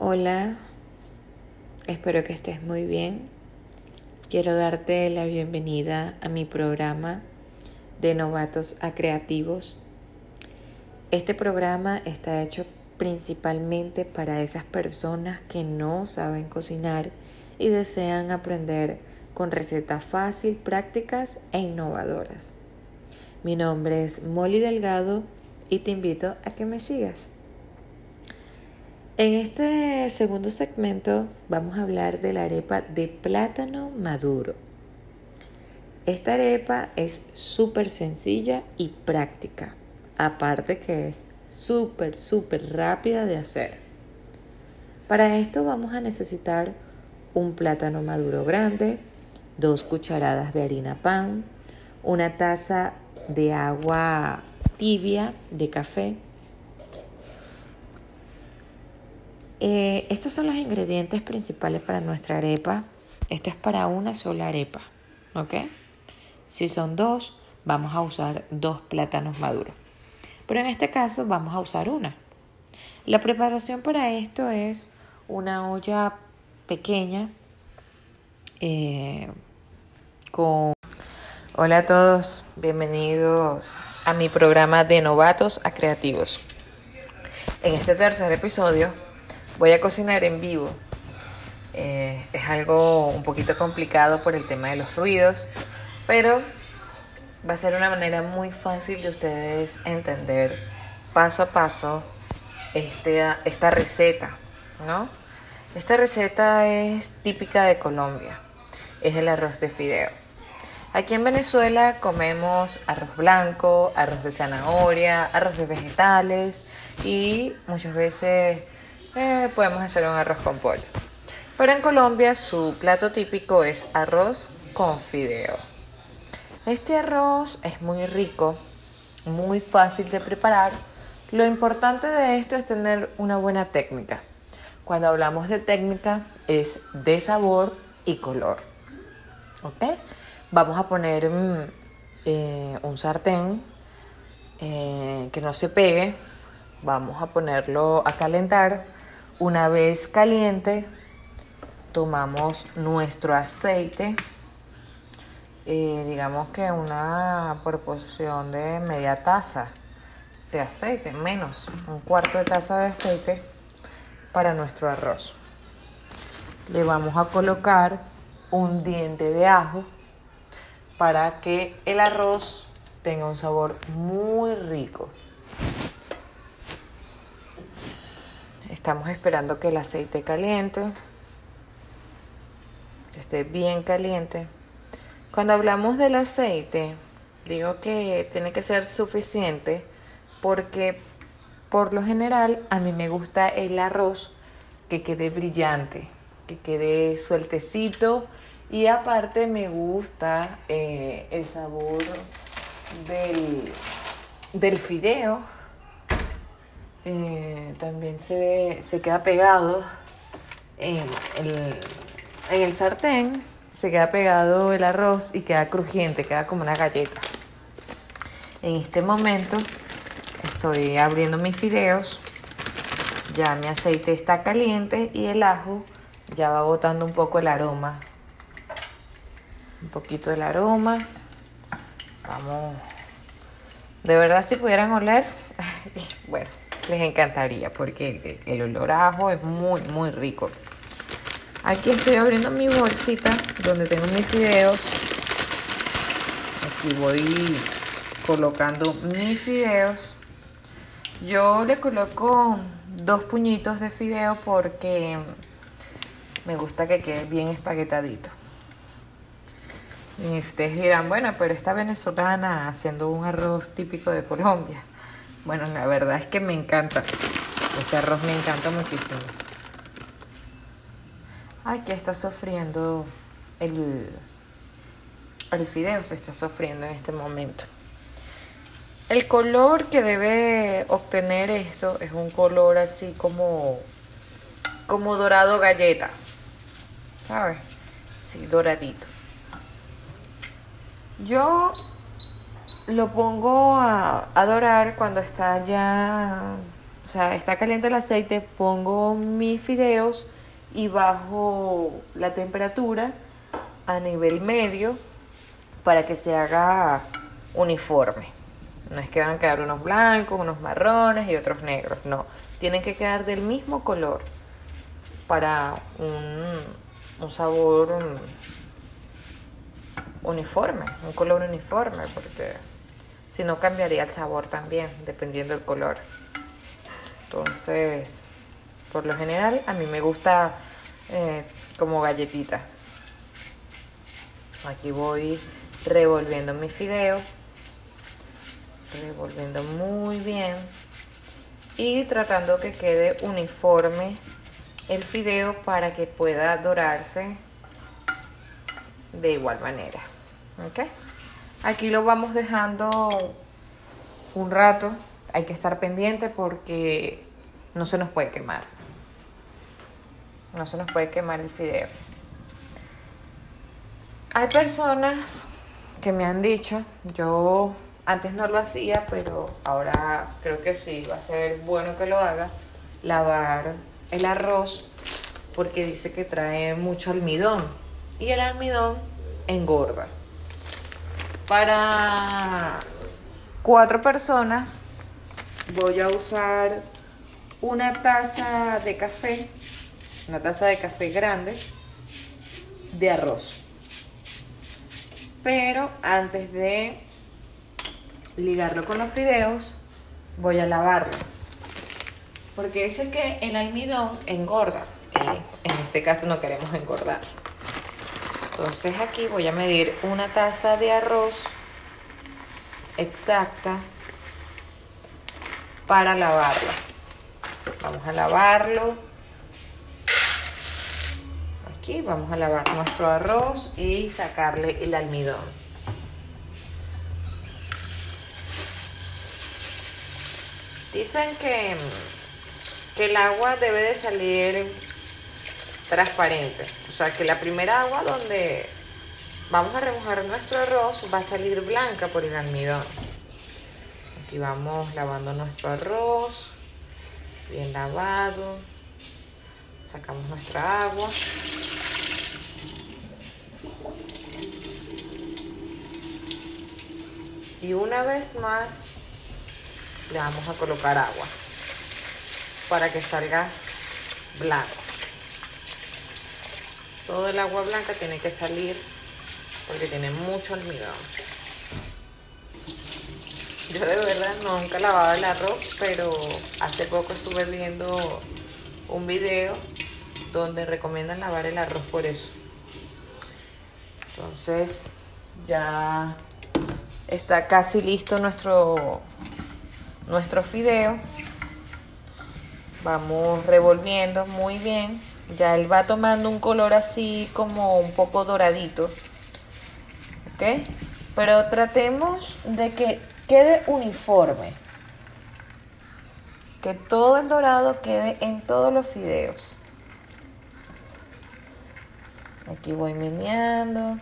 Hola, espero que estés muy bien. Quiero darte la bienvenida a mi programa de novatos a creativos. Este programa está hecho principalmente para esas personas que no saben cocinar y desean aprender con recetas fáciles, prácticas e innovadoras. Mi nombre es Molly Delgado y te invito a que me sigas. En este segundo segmento vamos a hablar de la arepa de plátano maduro. Esta arepa es súper sencilla y práctica, aparte que es súper, súper rápida de hacer. Para esto vamos a necesitar un plátano maduro grande, dos cucharadas de harina pan, una taza de agua tibia de café. Eh, estos son los ingredientes principales para nuestra arepa. Esto es para una sola arepa, ¿ok? Si son dos, vamos a usar dos plátanos maduros. Pero en este caso vamos a usar una. La preparación para esto es una olla pequeña eh, con... Hola a todos, bienvenidos a mi programa de novatos a creativos. En este tercer episodio voy a cocinar en vivo. Eh, es algo un poquito complicado por el tema de los ruidos, pero va a ser una manera muy fácil de ustedes entender paso a paso este, esta receta, ¿no? Esta receta es típica de Colombia, es el arroz de fideo. Aquí en Venezuela comemos arroz blanco, arroz de zanahoria, arroz de vegetales y muchas veces eh, podemos hacer un arroz con pollo. Pero en Colombia su plato típico es arroz con fideo. Este arroz es muy rico, muy fácil de preparar. Lo importante de esto es tener una buena técnica. Cuando hablamos de técnica es de sabor y color. ¿Ok? Vamos a poner mm, eh, un sartén eh, que no se pegue. Vamos a ponerlo a calentar. Una vez caliente, tomamos nuestro aceite eh, digamos que una proporción de media taza de aceite, menos un cuarto de taza de aceite para nuestro arroz. Le vamos a colocar un diente de ajo para que el arroz tenga un sabor muy rico. Estamos esperando que el aceite caliente, esté bien caliente cuando hablamos del aceite, digo que tiene que ser suficiente porque por lo general a mí me gusta el arroz que quede brillante, que quede sueltecito y aparte me gusta eh, el sabor del, fideo. Eh, también se, queda pegado en el sartén se queda pegado el arroz y queda crujiente, queda como una galleta. En este momento estoy abriendo mis fideos, ya mi aceite está caliente y el ajo ya va botando un poco el aroma. Un poquito del aroma. Vamos. De verdad si pudieran oler, les encantaría porque el olor a ajo es muy, muy rico. Aquí estoy abriendo mi bolsita donde tengo mis fideos. Aquí voy colocando mis fideos. Yo le coloco dos puñitos de fideo porque me gusta que quede bien espaguetadito. Y ustedes dirán, bueno, pero esta venezolana haciendo un arroz típico de Colombia. Bueno, la verdad es que me encanta. Este arroz me encanta muchísimo. Aquí está sufriendo el, el fideo, se está sufriendo en este momento. El color que debe obtener esto es un color así como, como dorado galleta, ¿sabes? Sí, doradito. Yo lo pongo a, dorar cuando está ya sea, está caliente el aceite, pongo mis fideos y bajo la temperatura a nivel medio para que se haga uniforme. No es que van a quedar unos blancos, unos marrones y otros negros, no. Tienen que quedar del mismo color para un sabor uniforme, un color uniforme, porque si no cambiaría el sabor también, dependiendo del color. Entonces, por lo general, a mí me gusta eh, como galletita. Aquí voy revolviendo mis fideos, revolviendo muy bien y tratando que quede uniforme el fideo para que pueda dorarse de igual manera. ¿ok? Aquí lo vamos dejando un rato. Hay que estar pendiente porque no se nos puede quemar. No se nos puede quemar el fideo. Hay personas que me han dicho, yo antes no lo hacía, pero ahora creo que sí, va a ser bueno que lo haga, lavar el arroz porque dice que trae mucho almidón y el almidón engorda. Para cuatro personas voy a usar una taza de café, una taza de café grande de arroz. Pero antes de ligarlo con los fideos, voy a lavarlo. Porque dice que el almidón engorda. Y en este caso no queremos engordar. Entonces aquí voy a medir una taza de arroz exacta para lavarla. Vamos a lavarlo Aquí vamos a lavar nuestro arroz y sacarle el almidón. Dicen que, que el agua debe de salir transparente. O sea, que la primera agua donde vamos a remojar nuestro arroz va a salir blanca por el almidón. Aquí vamos lavando nuestro arroz, bien lavado. Sacamos nuestra agua. Y una vez más le vamos a colocar agua para que salga blanco. Todo el agua blanca tiene que salir porque tiene mucho almidón. Yo de verdad nunca lavaba el arroz, pero hace poco estuve viendo un video donde recomiendan lavar el arroz por eso. Entonces ya Está casi listo nuestro, nuestro fideo. Vamos revolviendo muy bien. Ya él va tomando un color así como un poco doradito. ¿Ok? Pero tratemos de que quede uniforme. Que todo el dorado quede en todos los fideos. Aquí voy meneando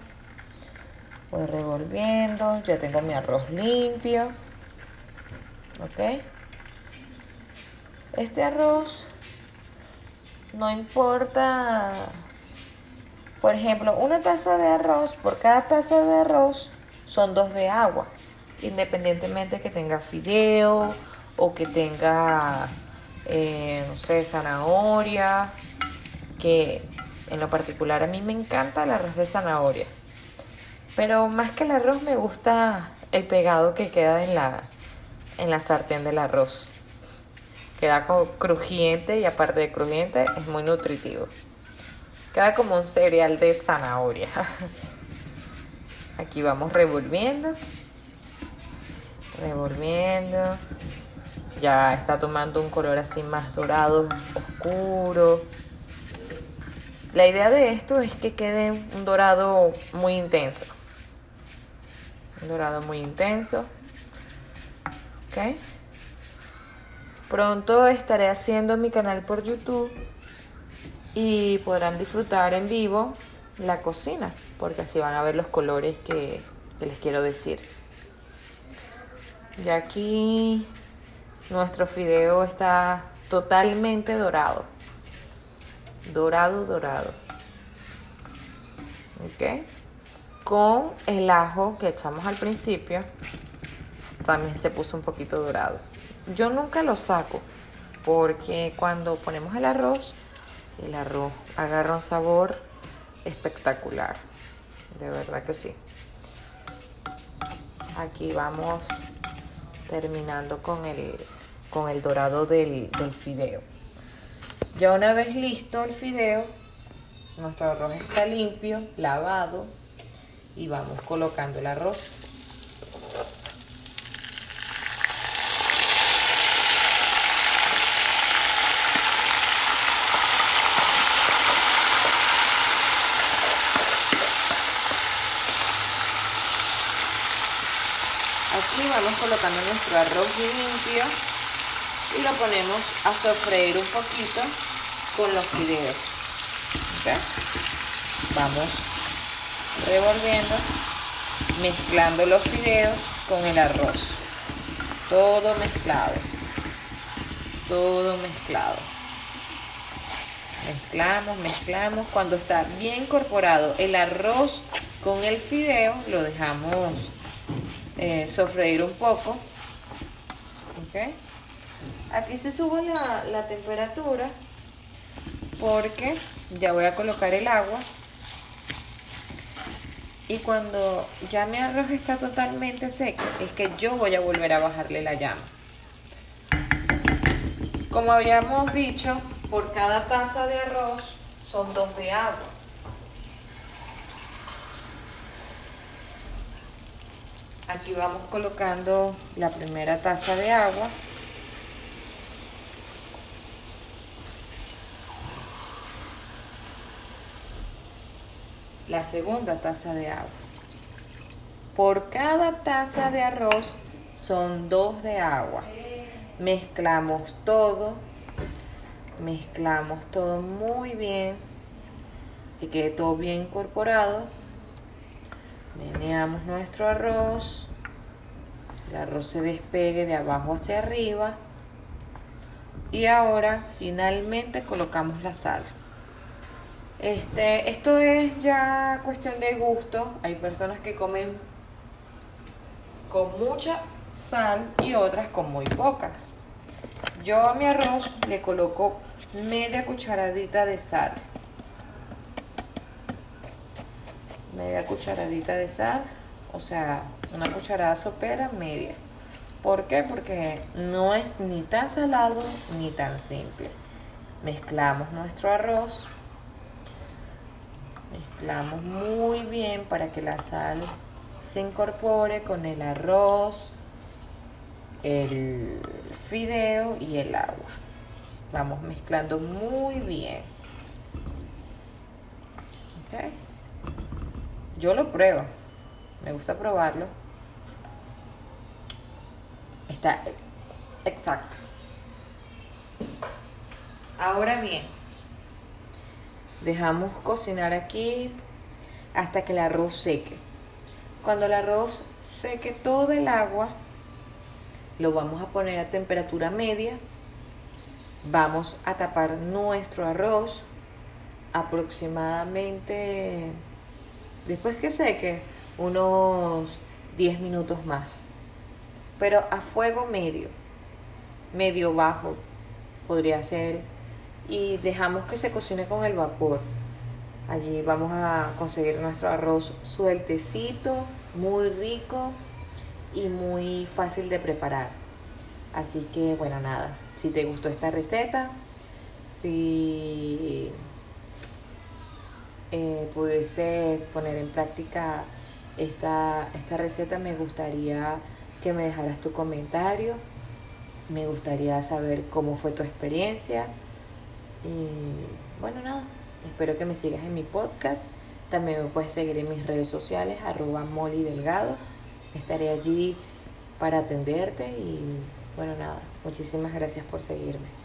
voy revolviendo ya tengo mi arroz limpio ok este arroz no importa por ejemplo una taza de arroz por cada taza de arroz son dos de agua independientemente que tenga fideo o que tenga eh, no sé zanahoria que en lo particular a mí me encanta el arroz de zanahoria pero más que el arroz me gusta el pegado que queda en la, en la sartén del arroz. Queda como crujiente y aparte de crujiente es muy nutritivo. Queda como un cereal de zanahoria. Aquí vamos revolviendo. Revolviendo. Ya está tomando un color así más dorado, oscuro. La idea de esto es que quede un dorado muy intenso dorado muy intenso. Ok. Pronto estaré haciendo mi canal por YouTube y podrán disfrutar en vivo la cocina, porque así van a ver los colores que, les quiero decir. Ya aquí nuestro fideo está totalmente dorado. Dorado, dorado. ¿Ok? Con el ajo que echamos al principio, también se puso un poquito dorado. Yo nunca lo saco porque cuando ponemos el arroz, el arroz agarra un sabor espectacular. De verdad que sí. Aquí vamos terminando con el, con el dorado del, del fideo. Ya una vez listo el fideo, nuestro arroz está limpio, lavado y vamos colocando el arroz. Colocando nuestro arroz limpio y lo ponemos a sofreír un poquito con los fideos. Vamos revolviendo, mezclando los fideos con el arroz. Todo mezclado. Todo mezclado. Mezclamos, mezclamos. Cuando está bien incorporado el arroz con el fideo, lo dejamos eh, sofreír un poco. Aquí se sube la, la temperatura porque ya voy a colocar el agua. Y cuando ya mi arroz está totalmente seco es que yo voy a volver a bajarle la llama. Como habíamos dicho por cada taza de arroz son dos de agua Aquí vamos colocando la primera taza de agua. La segunda taza de agua. Por cada taza de arroz son dos de agua. Mezclamos todo. Mezclamos todo muy bien. Que quede todo bien incorporado. Meneamos nuestro arroz. El arroz se despegue de abajo hacia arriba. Y ahora finalmente colocamos la sal. Este, esto es ya cuestión de gusto. Hay personas que comen con mucha sal y otras con muy pocas. Yo a mi arroz le coloco media cucharadita de sal. Media cucharadita de sal, o sea, una cucharada sopera media. ¿Por qué? Porque no es ni tan salado ni tan simple. Mezclamos nuestro arroz, mezclamos muy bien para que la sal se incorpore con el arroz, el fideo y el agua. Vamos mezclando muy bien. Okay. Yo lo pruebo. Me gusta probarlo. Está exacto. Ahora bien, dejamos cocinar aquí hasta que el arroz seque. Cuando el arroz seque todo el agua, lo vamos a poner a temperatura media. Vamos a tapar nuestro arroz aproximadamente Después que seque, unos 10 minutos más. Pero a fuego medio, medio bajo podría ser. Y dejamos que se cocine con el vapor. Allí vamos a conseguir nuestro arroz sueltecito, muy rico y muy fácil de preparar. Así que bueno, nada, si te gustó esta receta, si eh, pudiste poner en práctica esta, esta receta, me gustaría que me dejaras tu comentario. Me gustaría saber cómo fue tu experiencia. Y bueno, nada, espero que me sigas en mi podcast. También me puedes seguir en mis redes sociales, arroba Molly Delgado. Estaré allí para atenderte y bueno, nada, muchísimas gracias por seguirme.